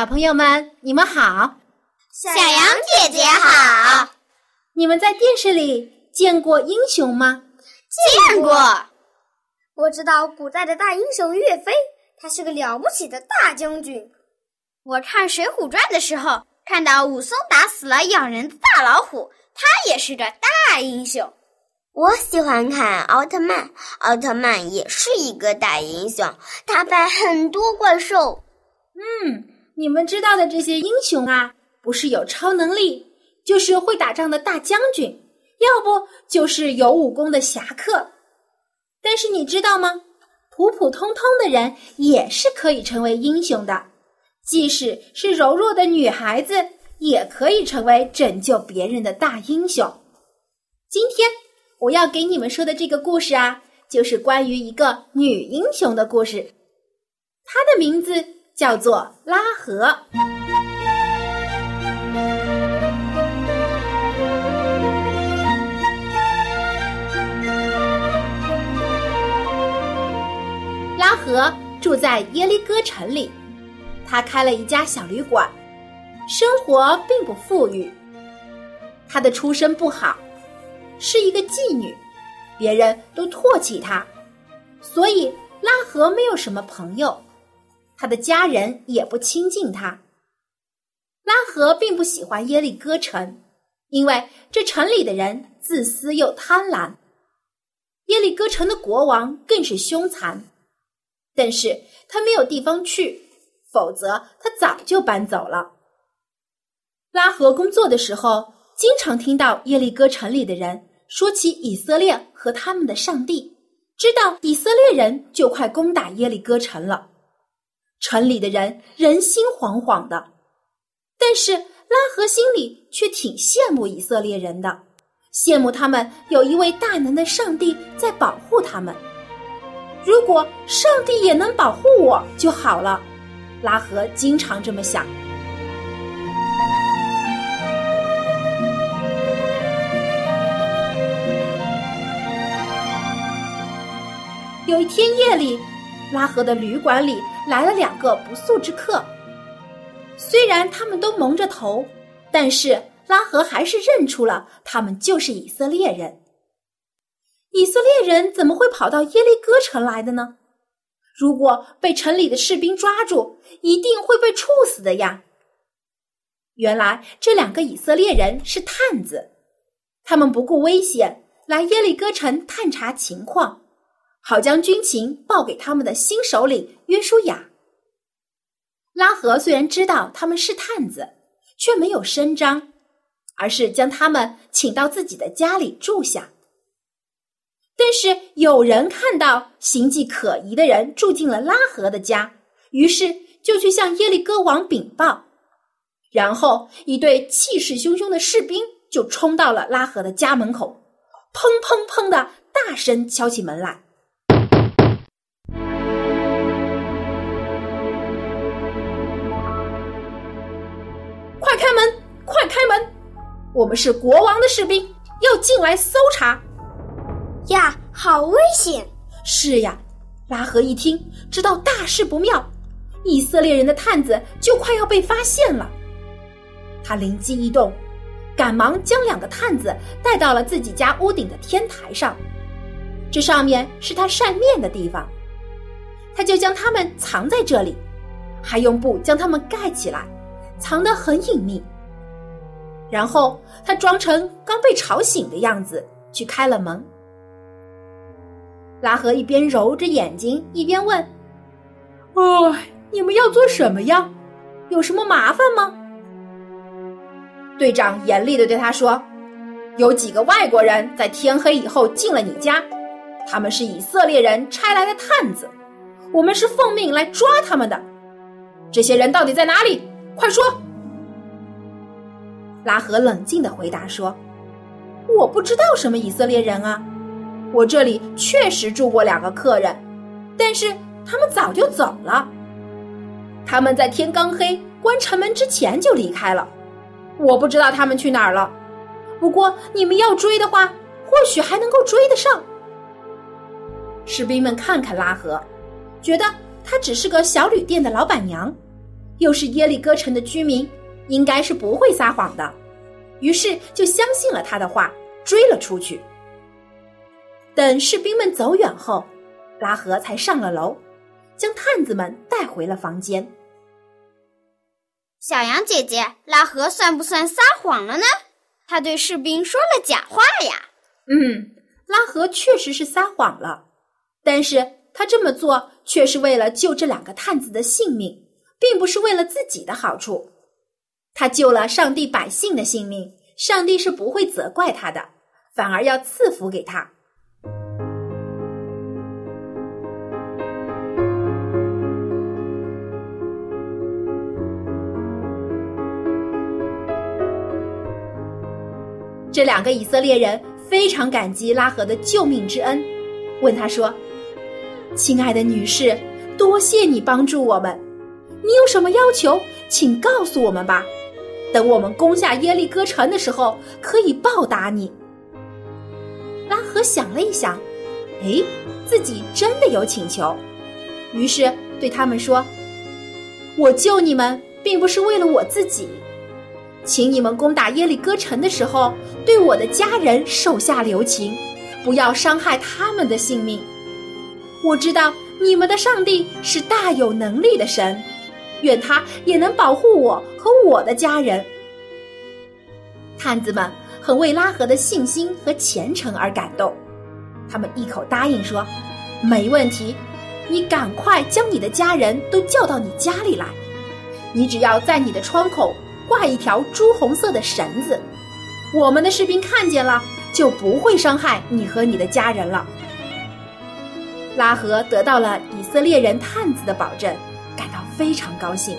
小朋友们，你们好！小羊姐姐好！你们在电视里见过英雄吗？见过。我知道古代的大英雄岳飞，他是个了不起的大将军。我看《水浒传》的时候，看到武松打死了咬人的大老虎，他也是个大英雄。我喜欢看奥特曼，奥特曼也是一个大英雄，打败很多怪兽。嗯。你们知道的这些英雄啊，不是有超能力，就是会打仗的大将军，要不就是有武功的侠客。但是你知道吗？普普通通的人也是可以成为英雄的，即使是柔弱的女孩子，也可以成为拯救别人的大英雄。今天我要给你们说的这个故事啊，就是关于一个女英雄的故事，她的名字。叫做拉合。拉合住在耶利哥城里，他开了一家小旅馆，生活并不富裕。他的出身不好，是一个妓女，别人都唾弃他，所以拉合没有什么朋友。他的家人也不亲近他。拉合并不喜欢耶利哥城，因为这城里的人自私又贪婪。耶利哥城的国王更是凶残，但是他没有地方去，否则他早就搬走了。拉合工作的时候，经常听到耶利哥城里的人说起以色列和他们的上帝，知道以色列人就快攻打耶利哥城了。城里的人人心惶惶的，但是拉合心里却挺羡慕以色列人的，羡慕他们有一位大能的上帝在保护他们。如果上帝也能保护我就好了，拉合经常这么想。有一天夜里。拉合的旅馆里来了两个不速之客。虽然他们都蒙着头，但是拉合还是认出了他们就是以色列人。以色列人怎么会跑到耶利哥城来的呢？如果被城里的士兵抓住，一定会被处死的呀！原来这两个以色列人是探子，他们不顾危险来耶利哥城探查情况。好将军情报给他们的新首领约书亚。拉合虽然知道他们是探子，却没有声张，而是将他们请到自己的家里住下。但是有人看到行迹可疑的人住进了拉合的家，于是就去向耶利哥王禀报。然后一队气势汹汹的士兵就冲到了拉合的家门口，砰砰砰的大声敲起门来。开门！快开门！我们是国王的士兵，要进来搜查。呀，好危险！是呀，拉合一听，知道大事不妙，以色列人的探子就快要被发现了。他灵机一动，赶忙将两个探子带到了自己家屋顶的天台上，这上面是他晒面的地方。他就将他们藏在这里，还用布将他们盖起来。藏得很隐秘，然后他装成刚被吵醒的样子去开了门。拉赫一边揉着眼睛，一边问：“哦，你们要做什么呀？有什么麻烦吗？”队长严厉的对他说：“有几个外国人在天黑以后进了你家，他们是以色列人差来的探子，我们是奉命来抓他们的。这些人到底在哪里？快说！”拉合冷静的回答说：“我不知道什么以色列人啊，我这里确实住过两个客人，但是他们早就走了。他们在天刚黑关城门之前就离开了，我不知道他们去哪儿了。不过你们要追的话，或许还能够追得上。”士兵们看看拉合，觉得她只是个小旅店的老板娘，又是耶利哥城的居民。应该是不会撒谎的，于是就相信了他的话，追了出去。等士兵们走远后，拉合才上了楼，将探子们带回了房间。小羊姐姐，拉合算不算撒谎了呢？他对士兵说了假话呀。嗯，拉合确实是撒谎了，但是他这么做却是为了救这两个探子的性命，并不是为了自己的好处。他救了上帝百姓的性命，上帝是不会责怪他的，反而要赐福给他。这两个以色列人非常感激拉合的救命之恩，问他说：“亲爱的女士，多谢你帮助我们，你有什么要求，请告诉我们吧。”等我们攻下耶利哥城的时候，可以报答你。拉合想了一想，哎，自己真的有请求，于是对他们说：“我救你们，并不是为了我自己，请你们攻打耶利哥城的时候，对我的家人手下留情，不要伤害他们的性命。我知道你们的上帝是大有能力的神。”愿他也能保护我和我的家人。探子们很为拉合的信心和虔诚而感动，他们一口答应说：“没问题，你赶快将你的家人都叫到你家里来。你只要在你的窗口挂一条朱红色的绳子，我们的士兵看见了就不会伤害你和你的家人了。”拉合得到了以色列人探子的保证。非常高兴，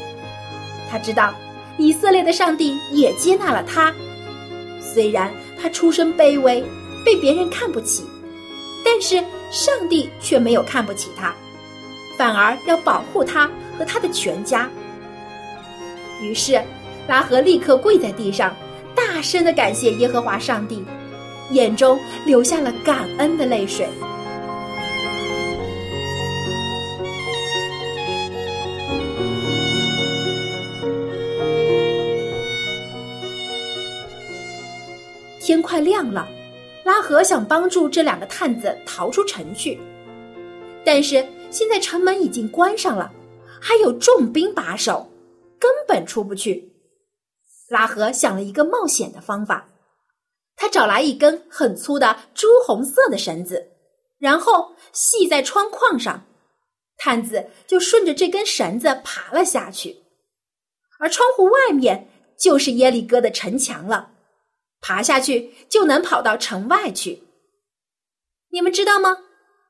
他知道以色列的上帝也接纳了他。虽然他出身卑微，被别人看不起，但是上帝却没有看不起他，反而要保护他和他的全家。于是拉合立刻跪在地上，大声的感谢耶和华上帝，眼中流下了感恩的泪水。天快亮了，拉合想帮助这两个探子逃出城去，但是现在城门已经关上了，还有重兵把守，根本出不去。拉合想了一个冒险的方法，他找来一根很粗的朱红色的绳子，然后系在窗框上，探子就顺着这根绳子爬了下去，而窗户外面就是耶利哥的城墙了。爬下去就能跑到城外去。你们知道吗？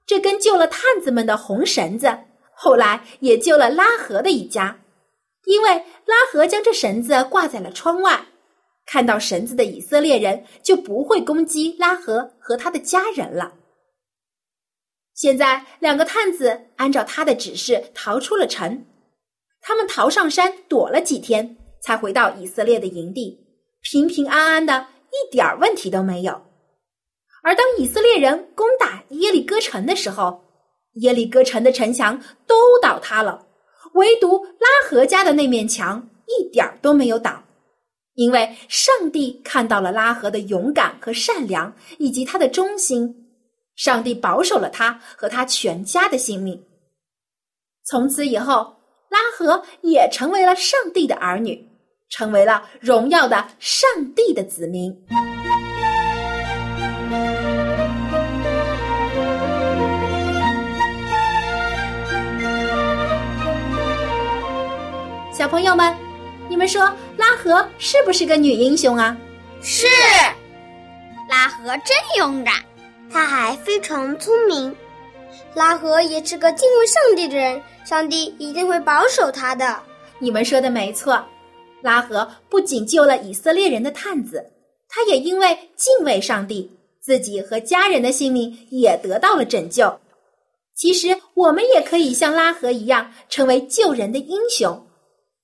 这根救了探子们的红绳子，后来也救了拉合的一家，因为拉合将这绳子挂在了窗外，看到绳子的以色列人就不会攻击拉合和他的家人了。现在两个探子按照他的指示逃出了城，他们逃上山躲了几天，才回到以色列的营地，平平安安的。一点问题都没有。而当以色列人攻打耶利哥城的时候，耶利哥城的城墙都倒塌了，唯独拉合家的那面墙一点都没有倒，因为上帝看到了拉合的勇敢和善良，以及他的忠心，上帝保守了他和他全家的性命。从此以后，拉合也成为了上帝的儿女。成为了荣耀的上帝的子民。小朋友们，你们说拉合是不是个女英雄啊？是，拉合真勇敢，她还非常聪明。拉合也是个敬畏上帝的人，上帝一定会保守他的。你们说的没错，拉合不仅救了以色列人的探子，他也因为敬畏上帝，自己和家人的性命也得到了拯救。其实，我们也可以像拉合一样，成为救人的英雄。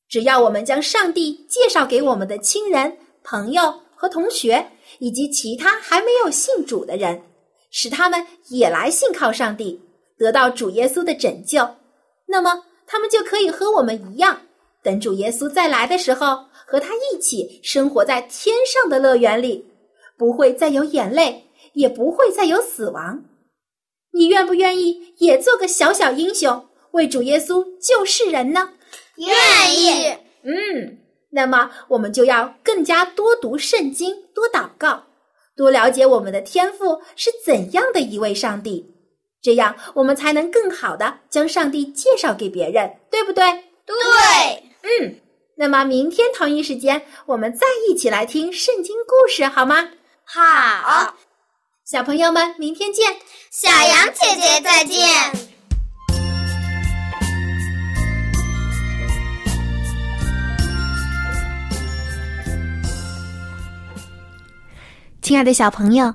只要我们将上帝介绍给我们的亲人、朋友和同学，以及其他还没有信主的人，使他们也来信靠上帝，得到主耶稣的拯救，那么他们就可以和我们一样，等主耶稣再来的时候，和他一起生活在天上的乐园里，不会再有眼泪，也不会再有死亡。你愿不愿意也做个小小英雄，为主耶稣救世人呢？愿意。嗯，那么我们就要更加多读圣经，多祷告，多了解我们的天赋是怎样的一位上帝，这样我们才能更好的将上帝介绍给别人，对不对？对。嗯，那么明天同一时间，我们再一起来听圣经故事，好吗？好。小朋友们，明天见。小羊姐姐再见。亲爱的小朋友，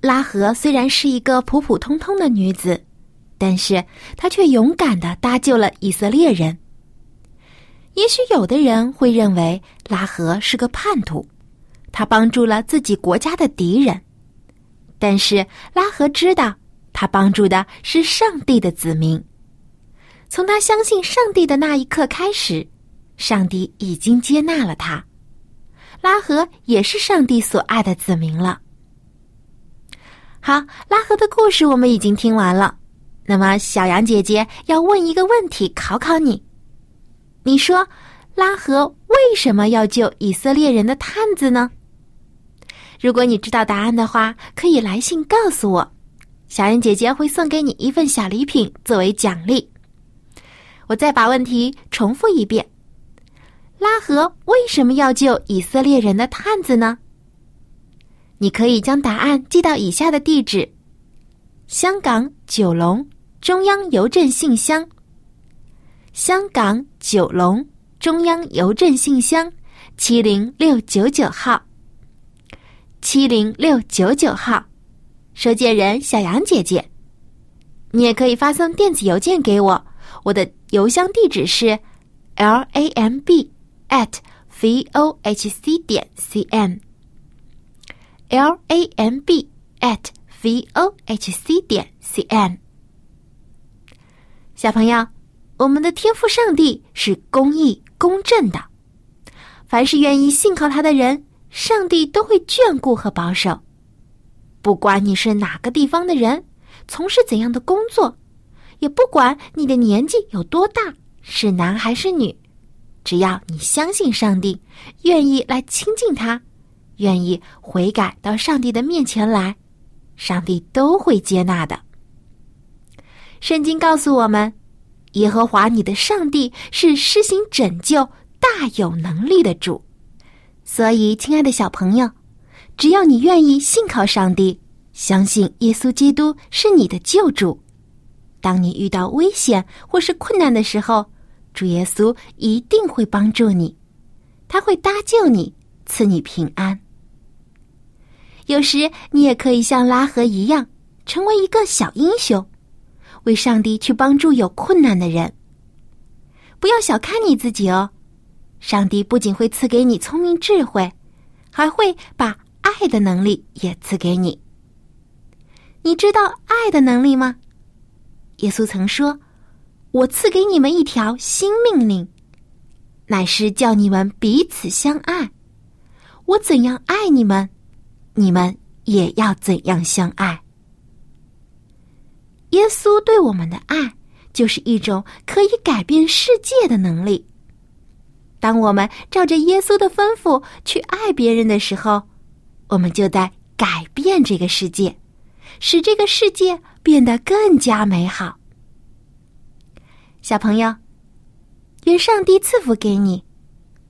拉合虽然是一个普普通通的女子，但是她却勇敢的搭救了以色列人。也许有的人会认为拉合是个叛徒，他帮助了自己国家的敌人。但是拉合知道，他帮助的是上帝的子民。从他相信上帝的那一刻开始，上帝已经接纳了他。拉合也是上帝所爱的子民了。好，拉合的故事我们已经听完了。那么，小羊姐姐要问一个问题，考考你：你说，拉合为什么要救以色列人的探子呢？如果你知道答案的话，可以来信告诉我，小恩姐姐会送给你一份小礼品作为奖励。我再把问题重复一遍：拉合为什么要救以色列人的探子呢？你可以将答案寄到以下的地址：香港九龙中央邮政信箱。香港九龙中央邮政信箱七零六九九号。七零六九九号，收件人小杨姐姐。你也可以发送电子邮件给我，我的邮箱地址是 l a m b at v o h c 点 c n。l a m b at v o h c 点 c n。小朋友，我们的天赋上帝是公义公正的，凡是愿意信靠他的人。上帝都会眷顾和保守，不管你是哪个地方的人，从事怎样的工作，也不管你的年纪有多大，是男还是女，只要你相信上帝，愿意来亲近他，愿意悔改到上帝的面前来，上帝都会接纳的。圣经告诉我们，耶和华你的上帝是施行拯救、大有能力的主。所以，亲爱的小朋友，只要你愿意信靠上帝，相信耶稣基督是你的救主，当你遇到危险或是困难的时候，主耶稣一定会帮助你，他会搭救你，赐你平安。有时，你也可以像拉合一样，成为一个小英雄，为上帝去帮助有困难的人。不要小看你自己哦。上帝不仅会赐给你聪明智慧，还会把爱的能力也赐给你。你知道爱的能力吗？耶稣曾说：“我赐给你们一条新命令，乃是叫你们彼此相爱。我怎样爱你们，你们也要怎样相爱。”耶稣对我们的爱，就是一种可以改变世界的能力。当我们照着耶稣的吩咐去爱别人的时候，我们就在改变这个世界，使这个世界变得更加美好。小朋友，愿上帝赐福给你，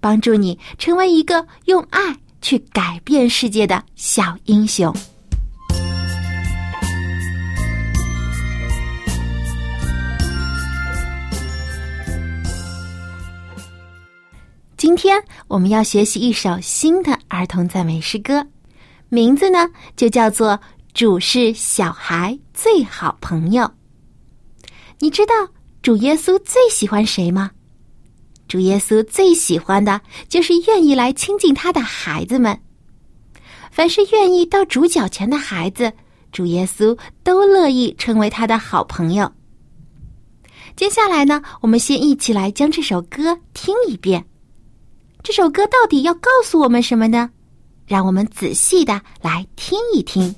帮助你成为一个用爱去改变世界的小英雄。今天我们要学习一首新的儿童赞美诗歌，名字呢就叫做《主是小孩最好朋友》。你知道主耶稣最喜欢谁吗？主耶稣最喜欢的就是愿意来亲近他的孩子们。凡是愿意到主脚前的孩子，主耶稣都乐意成为他的好朋友。接下来呢，我们先一起来将这首歌听一遍。这首歌到底要告诉我们什么呢？让我们仔细的来听一听。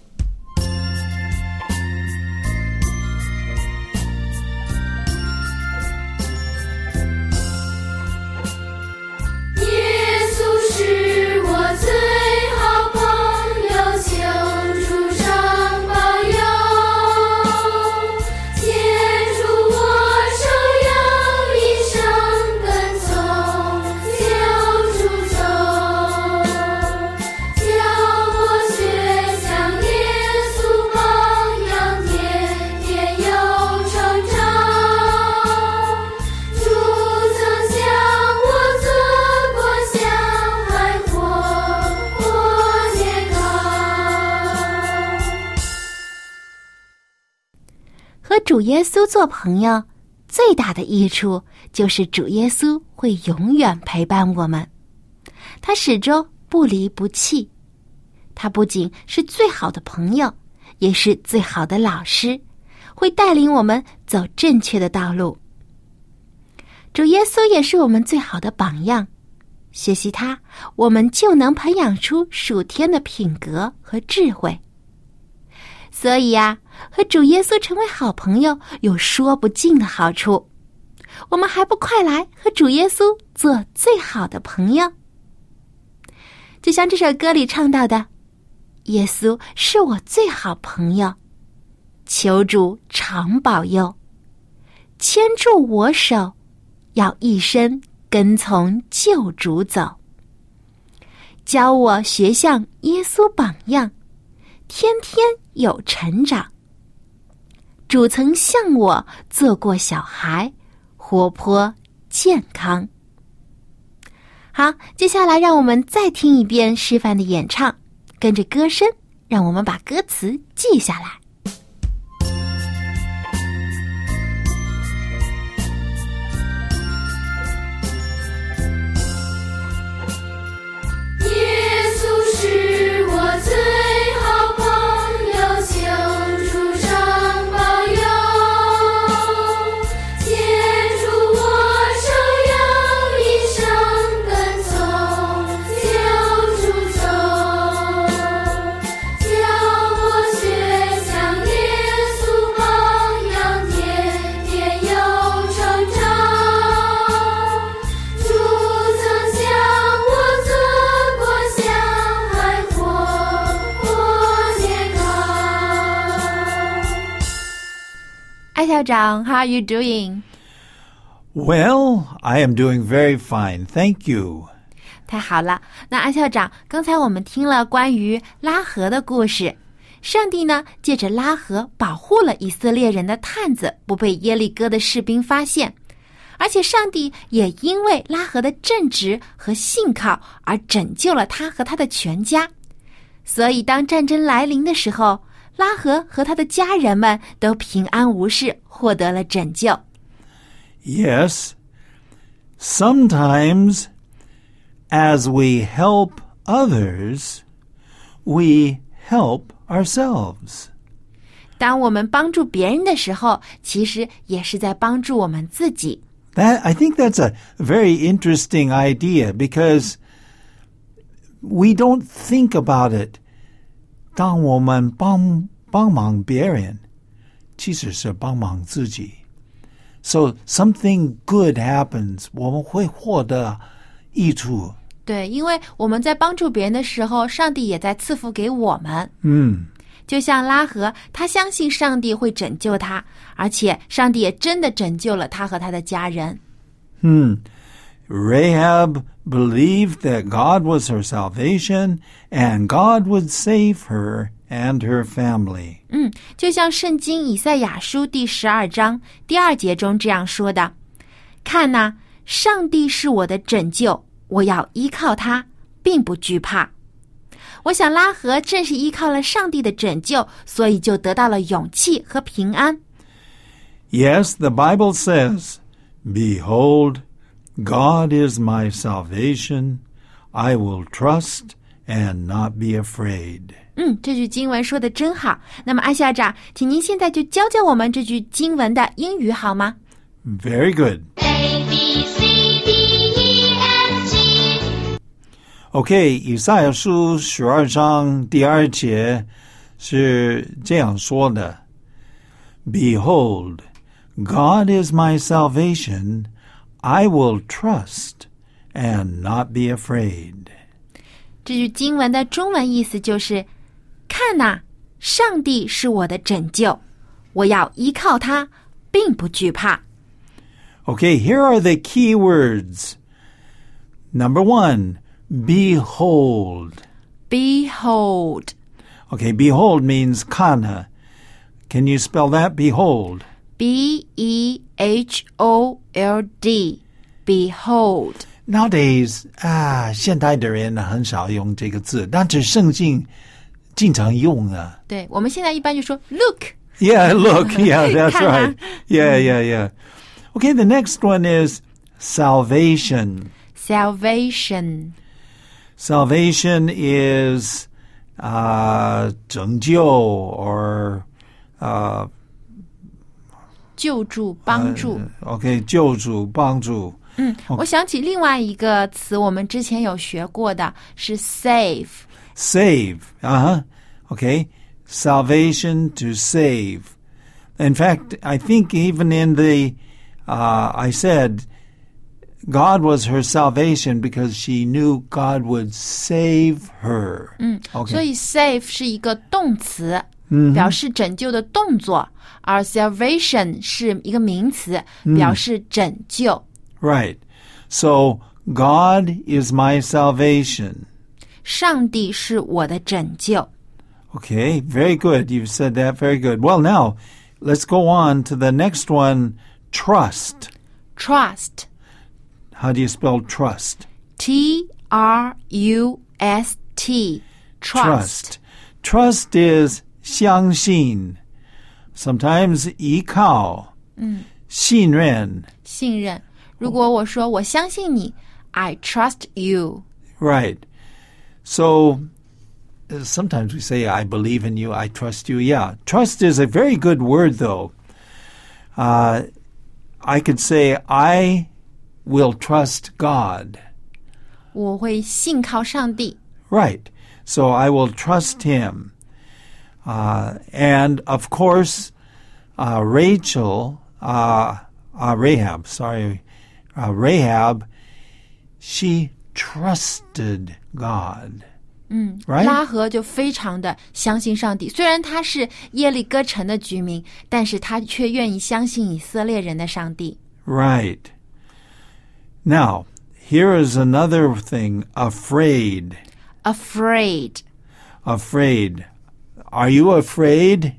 主耶稣做朋友，最大的益处就是主耶稣会永远陪伴我们，他始终不离不弃。他不仅是最好的朋友，也是最好的老师，会带领我们走正确的道路。主耶稣也是我们最好的榜样，学习他，我们就能培养出属天的品格和智慧。所以呀，和主耶稣成为好朋友有说不尽的好处。我们还不快来和主耶稣做最好的朋友？就像这首歌里唱到的：“耶稣是我最好朋友，求主常保佑，牵住我手，要一生跟从救主走，教我学像耶稣榜样。”天天有成长。主曾向我做过小孩，活泼健康。好，接下来让我们再听一遍示范的演唱，跟着歌声，让我们把歌词记下来。校长，How are you doing? Well, I am doing very fine, thank you. 太好了，那安校长，刚才我们听了关于拉合的故事。上帝呢，借着拉合保护了以色列人的探子不被耶利哥的士兵发现，而且上帝也因为拉合的正直和信靠而拯救了他和他的全家。所以，当战争来临的时候，拉合和他的家人们都平安无事。获得了拯救。Yes, sometimes as we help others, we help ourselves. 当我们帮助别人的时候，其实也是在帮助我们自己。That I think that's a very interesting idea because we don't think about it. 当我们帮帮忙别人，其实是帮忙自己。So something good happens，我们会获得益处。对，因为我们在帮助别人的时候，上帝也在赐福给我们。嗯，就像拉合，他相信上帝会拯救他，而且上帝也真的拯救了他和他的家人。嗯 ，Rahab believed that God was her salvation and God would save her and her family. 嗯，就像圣经以赛亚书第十二章第二节中这样说的：“看呐，上帝是我的拯救， 我要依靠他，并不惧怕。我想拉合正是依靠了上帝的拯救，所以就得到了勇气和平安。 Yes, the Bible says, Behold, God is my salvation. I will trust and not be afraid. 嗯，这句经文说的真好。那么，艾校长，请您现在就教教我们这句经文的英语好吗？ Very good. A B C D E F G OK，以赛亚书十二章第二节是这样说的：“Behold, God is my salvation; I will trust and not be afraid.” 这句经文的中文意思就是：看呐、上帝是我的拯救，我要依靠他，并不惧怕。 Okay, here are the key words. Number one, behold. Behold, Okay, behold means kana. Can you spell that? Behold. B E H O L D, behold. Nowadays 啊，现代的人很少用这个字，但是圣经经常用啊。对我们现在一般就说 look， Yeah, look, yeah, that's 看啊。 right. Yeah, yeah, yeah. Okay, the next one is salvation. salvation. Salvation is uh, 拯救 or uh, 救助、帮助。 okay 救助帮助。嗯，我想起另外一个词，我们之前有学过的是 save。 Save. Uh huh. Okay. Salvation to save. In fact, I think even in the, uh, I said, God was her salvation because she knew God would save her. 嗯 OK 所以 save 是一个动词， 表示拯救的动作，而 salvation 是一个名词，表示拯救。 Right. So God is my salvation. 上帝是我的拯救。 Okay, very good. You've said that very good. Well, now let's go on to the next one trust. Trust, How do you spell trust? T R U S T, trust. Trust is 相信. Sometimes 依靠.信任.信任。如果我说我相信你，I trust you。 Right. So uh, sometimes we say, I believe in you, I trust you. Yeah. Trust is a very good word, though. Uh, I could say, I will trust God. 我会信靠上帝。 Right. So I will trust him. Uh, and of course, uh, Rachel, uh, uh, Rahab, sorry, uh, Rahab, she trusted God. 嗯 Right 拉合就非常的相信上帝。虽然他是耶利哥城的居民，但是他却愿意相信以色列人的上帝。 Right. Now, here is another thing afraid. Afraid， Afraid. Are you afraid?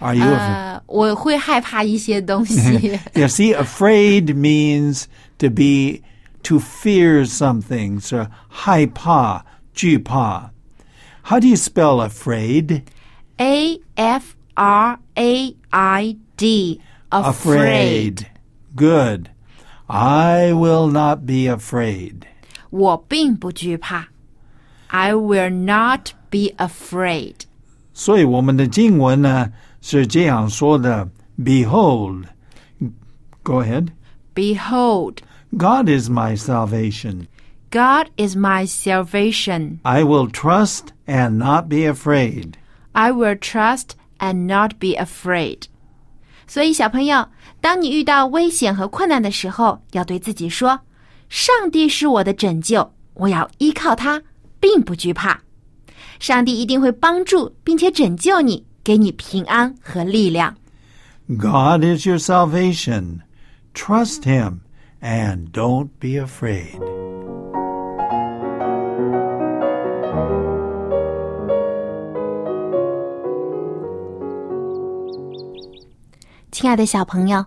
Are you afraid? 呃，我会害怕一些东西。 Yeah, see, afraid means to be, to fear something. So, 害怕,惧怕. How do you spell afraid? A F R A I D afraid， Good. I will not be afraid. 我并不惧怕。I will not be afraid。 所以我们的经文呢是这样说的：Behold, go ahead. Behold, God is my salvation. God is my salvation. I will trust and not be afraid. I will trust and not be afraid. 所以，小朋友，当你遇到危险和困难的时候，要对自己说：“上帝是我的拯救，我要依靠他，并不惧怕。 上帝一定会帮助并且拯救你，给你平安和力量。God is your salvation. Trust Him and don't be afraid. 亲爱的小朋友，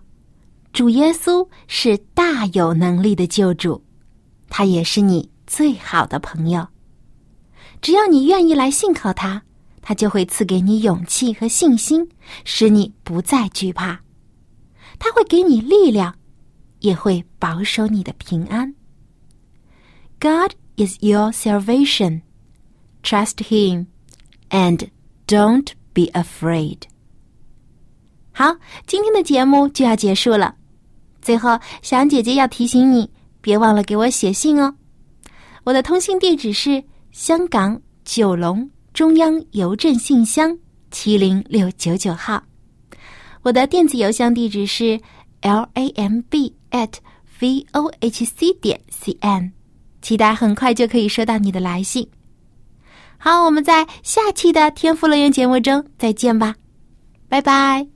主耶稣是大有能力的救主，他也是你最好的朋友。只要你愿意来信靠他，他就会赐给你勇气和信心，使你不再惧怕。他会给你力量，也会保守你的平安。God is your salvation. Trust Him, and don't be afraid. 好，今天的节目就要结束了。最后，小羊姐姐要提醒你，别忘了给我写信哦。我的通信地址是香港九龙中央邮政信箱七零六九九号。我的电子邮箱地址是 l a m b at v o h c 点 c n，期待很快就可以收到你的来信。好，我们在下期的天赋乐园节目中再见吧，拜拜。